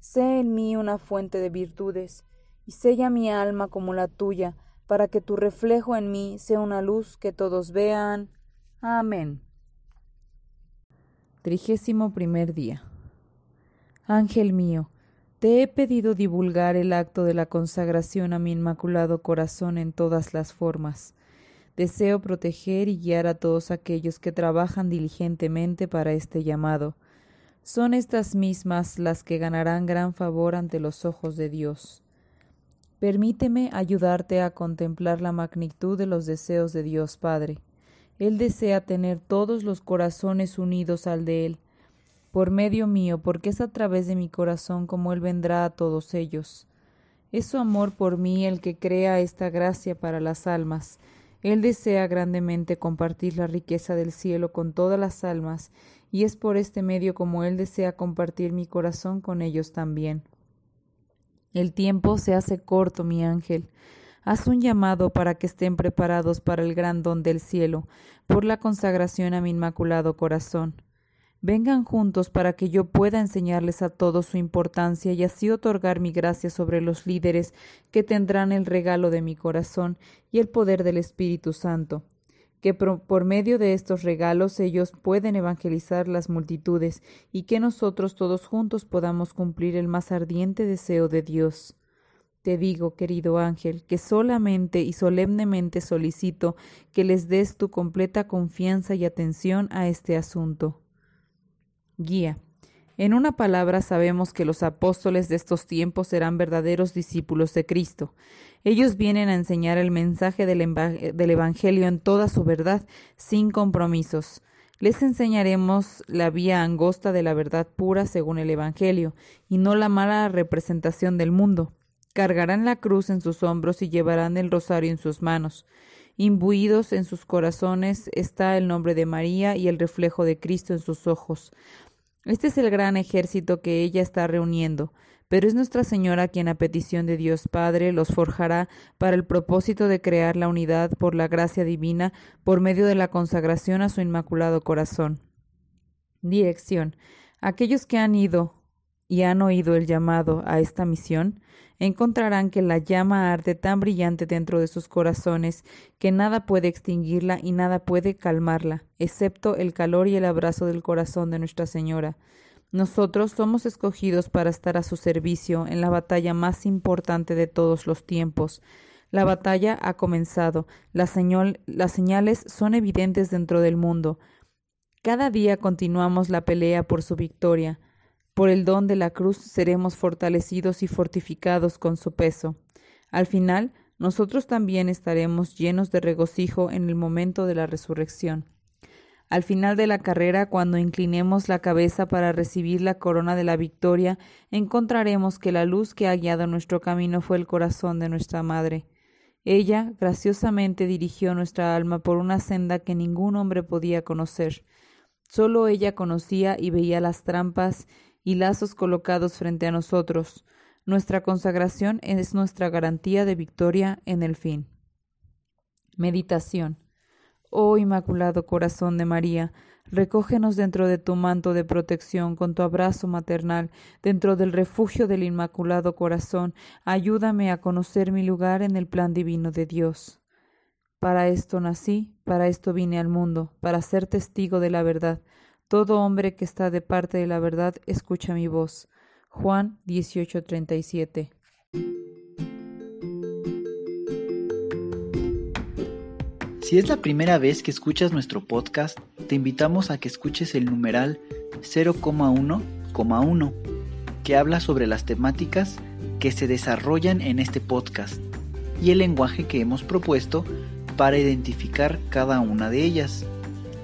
Sé en mí una fuente de virtudes, y sella mi alma como la tuya, para que tu reflejo en mí sea una luz que todos vean. Amén. Trigésimo primer día. Ángel mío, te he pedido divulgar el acto de la consagración a mi Inmaculado Corazón en todas las formas. Deseo proteger y guiar a todos aquellos que trabajan diligentemente para este llamado. Son estas mismas las que ganarán gran favor ante los ojos de Dios. Permíteme ayudarte a contemplar la magnitud de los deseos de Dios Padre. Él desea tener todos los corazones unidos al de Él, por medio mío, porque es a través de mi corazón como Él vendrá a todos ellos. Es su amor por mí el que crea esta gracia para las almas. Él desea grandemente compartir la riqueza del cielo con todas las almas, y es por este medio como Él desea compartir mi corazón con ellos también. El tiempo se hace corto, mi ángel. Haz un llamado para que estén preparados para el gran don del cielo, por la consagración a mi inmaculado corazón. Vengan juntos para que yo pueda enseñarles a todos su importancia y así otorgar mi gracia sobre los líderes que tendrán el regalo de mi corazón y el poder del Espíritu Santo que por medio de estos regalos ellos pueden evangelizar las multitudes y que nosotros todos juntos podamos cumplir el más ardiente deseo de Dios. Te digo, querido ángel, que solamente y solemnemente solicito que les des tu completa confianza y atención a este asunto. Guía. En una palabra sabemos que los apóstoles de estos tiempos serán verdaderos discípulos de Cristo. Ellos vienen a enseñar el mensaje del, Evangelio en toda su verdad, sin compromisos. Les enseñaremos la vía angosta de la verdad pura según el Evangelio, y no la mala representación del mundo. Cargarán la cruz en sus hombros y llevarán el rosario en sus manos. Imbuidos en sus corazones está el nombre de María y el reflejo de Cristo en sus ojos. Este es el gran ejército que ella está reuniendo, pero es Nuestra Señora quien a petición de Dios Padre los forjará para el propósito de crear la unidad por la gracia divina por medio de la consagración a su Inmaculado Corazón. Dirección. Aquellos que han ido y han oído el llamado a esta misión, encontrarán que la llama arde tan brillante dentro de sus corazones que nada puede extinguirla y nada puede calmarla, excepto el calor y el abrazo del corazón de Nuestra Señora. Nosotros somos escogidos para estar a su servicio en la batalla más importante de todos los tiempos. La batalla ha comenzado, las, las señales son evidentes dentro del mundo. Cada día continuamos la pelea por su victoria. Por el don de la cruz seremos fortalecidos y fortificados con su peso. Al final, nosotros también estaremos llenos de regocijo en el momento de la resurrección. Al final de la carrera, cuando inclinemos la cabeza para recibir la corona de la victoria, encontraremos que la luz que ha guiado nuestro camino fue el corazón de nuestra Madre. Ella graciosamente dirigió nuestra alma por una senda que ningún hombre podía conocer. Solo ella conocía y veía las trampas y lazos colocados frente a nosotros. Nuestra consagración es nuestra garantía de victoria en el fin. Meditación. Oh Inmaculado Corazón de María, Recógenos dentro de tu manto de protección, con tu abrazo maternal, dentro del refugio del Inmaculado Corazón. Ayúdame a conocer mi lugar en el plan divino de Dios. Para esto nací, para esto vine al mundo, para ser testigo de la verdad. Todo hombre que está de parte de la verdad escucha mi voz. Juan 18:37 Si es la primera vez que escuchas nuestro podcast, te invitamos a que escuches el numeral 0,1,1, que habla sobre las temáticas que se desarrollan en este podcast y el lenguaje que hemos propuesto para identificar cada una de ellas,